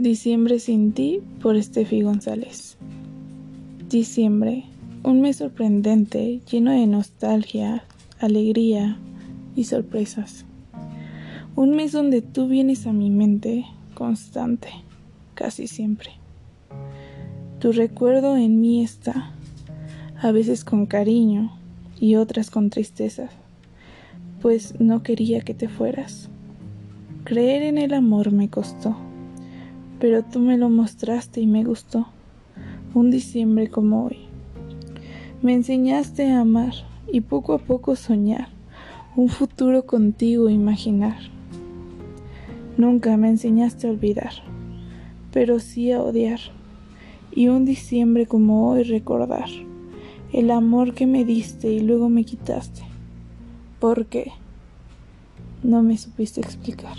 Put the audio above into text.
Diciembre sin ti por Steffi González. Diciembre, un mes sorprendente, lleno de nostalgia, alegría y sorpresas. Un mes donde tú vienes a mi mente constante, casi siempre. Tu recuerdo en mí está, a veces con cariño y otras con tristeza, pues no quería que te fueras. Creer en el amor me costó pero tú me lo mostraste y me gustó. Un diciembre como hoy. Me enseñaste a amar y poco a poco soñar, un futuro contigo imaginar. Nunca me enseñaste a olvidar, pero sí a odiar, y un diciembre como hoy recordar el amor que me diste y luego me quitaste. ¿Por qué? No me supiste explicar.